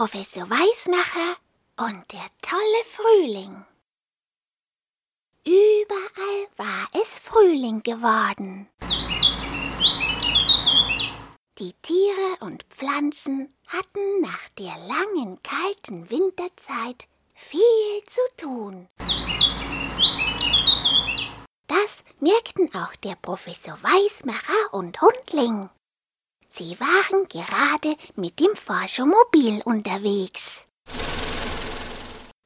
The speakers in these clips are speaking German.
Professor Weißmacher und der tolle Frühling. Überall war es Frühling geworden. Die Tiere und Pflanzen hatten nach der langen kalten Winterzeit viel zu tun. Das merkten auch der Professor Weißmacher und Hundling. Sie waren gerade mit dem Forschomobil unterwegs.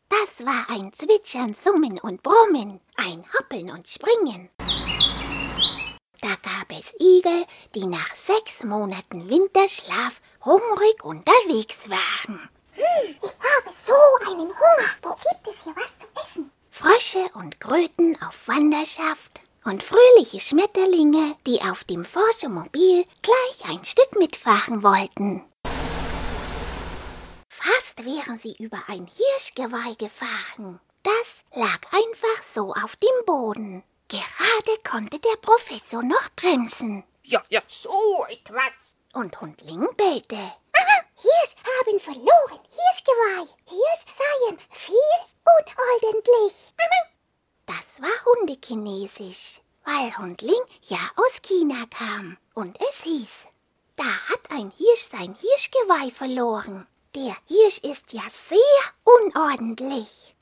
Das war ein Zwitschern, Summen und Brummen, ein Hoppeln und Springen. Da gab es Igel, die nach sechs Monaten Winterschlaf hungrig unterwegs waren. Hm, ich habe so einen Hunger. Wo gibt es hier was zu essen? Frösche und Kröten auf Wanderschaft und fröhliche Schmetterlinge, die auf dem Forschemobil gleich ein Stück mitfahren wollten. Fast wären sie über ein Hirschgeweih gefahren. Das lag einfach so auf dem Boden. Gerade konnte der Professor noch bremsen. Ja, ja, so etwas. Und Hundling bellte. Aha, Hirsch haben verloren. Hirschgeweih. Hirsch seien viel unordentlich. War Hundekinesisch, weil Hundling ja aus China kam. Und es hieß, da hat ein Hirsch sein Hirschgeweih verloren. Der Hirsch ist ja sehr unordentlich.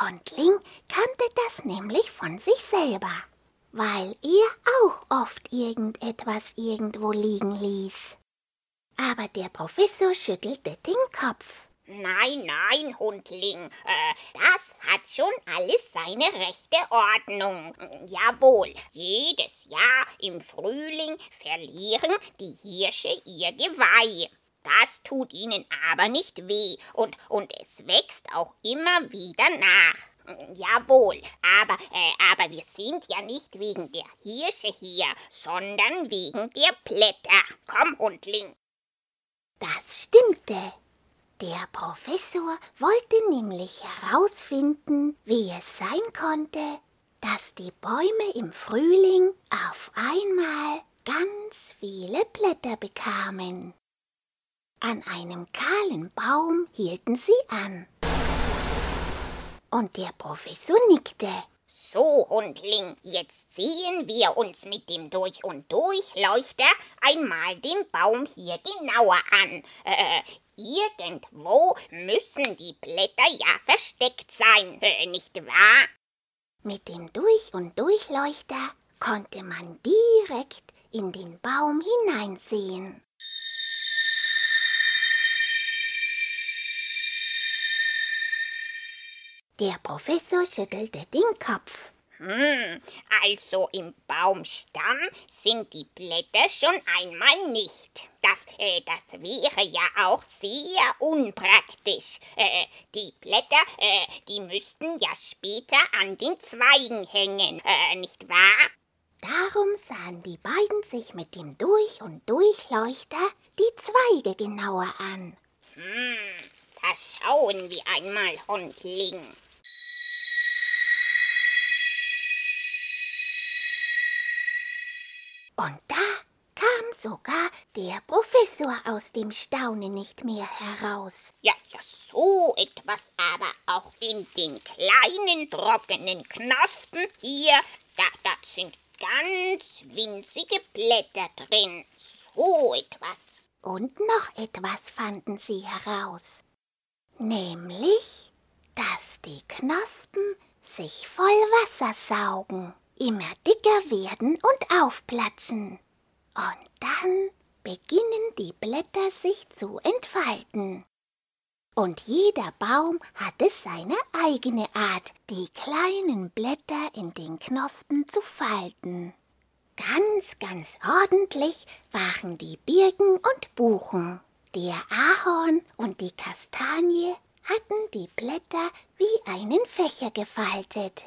Hundling kannte das nämlich von sich selber, weil er auch oft irgendetwas irgendwo liegen ließ. Aber der Professor schüttelte den Kopf. Nein, nein, Hundling, äh, das hat schon alles seine rechte Ordnung. Jawohl, jedes Jahr im Frühling verlieren die Hirsche ihr Geweih. Das tut ihnen aber nicht weh und, und es wächst auch immer wieder nach. Jawohl, aber, äh, aber wir sind ja nicht wegen der Hirsche hier, sondern wegen der Blätter. Komm, Hundling. Das stimmte. Der Professor wollte nämlich herausfinden, wie es sein konnte, dass die Bäume im Frühling auf einmal ganz viele Blätter bekamen. An einem kahlen Baum hielten sie an. Und der Professor nickte. So, Hundling, jetzt sehen wir uns mit dem Durch- und Durchleuchter einmal den Baum hier genauer an. Äh, irgendwo müssen die Blätter ja versteckt sein, äh, nicht wahr? Mit dem Durch- und Durchleuchter konnte man direkt in den Baum hineinsehen. Der Professor schüttelte den Kopf. Hm, also im Baumstamm sind die Blätter schon einmal nicht. Das, äh, das wäre ja auch sehr unpraktisch. Äh, die Blätter, äh, die müssten ja später an den Zweigen hängen, äh, nicht wahr? Darum sahen die beiden sich mit dem Durch- und Durchleuchter die Zweige genauer an. Hm, da schauen wir einmal, Hundling. Und da kam sogar der Professor aus dem Staunen nicht mehr heraus. Ja, ja, so etwas aber auch in den kleinen trockenen Knospen hier, da, da sind ganz winzige Blätter drin. So etwas. Und noch etwas fanden sie heraus. Nämlich, dass die Knospen sich voll Wasser saugen, immer dicker werden und aufplatzen. Und dann beginnen die Blätter sich zu entfalten. Und jeder Baum hatte seine eigene Art, die kleinen Blätter in den Knospen zu falten. Ganz, ganz ordentlich waren die Birken und Buchen. Der Ahorn und die Kastanie hatten die Blätter wie einen Fächer gefaltet.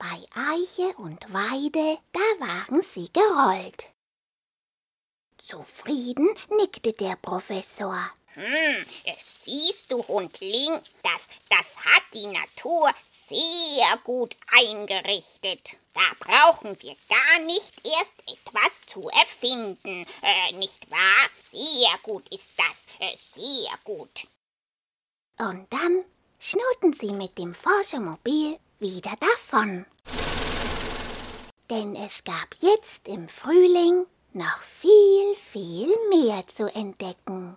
Bei Eiche und Weide, da waren sie gerollt. Zufrieden nickte der Professor. Hm, siehst du, Hundling, das, das hat die Natur sehr gut eingerichtet. Da brauchen wir gar nicht erst etwas zu erfinden, äh, nicht wahr? Sehr gut ist das, äh, sehr gut. Und dann schnurrten sie mit dem Forschermobil wieder davon. Denn es gab jetzt im Frühling noch viel, viel mehr zu entdecken.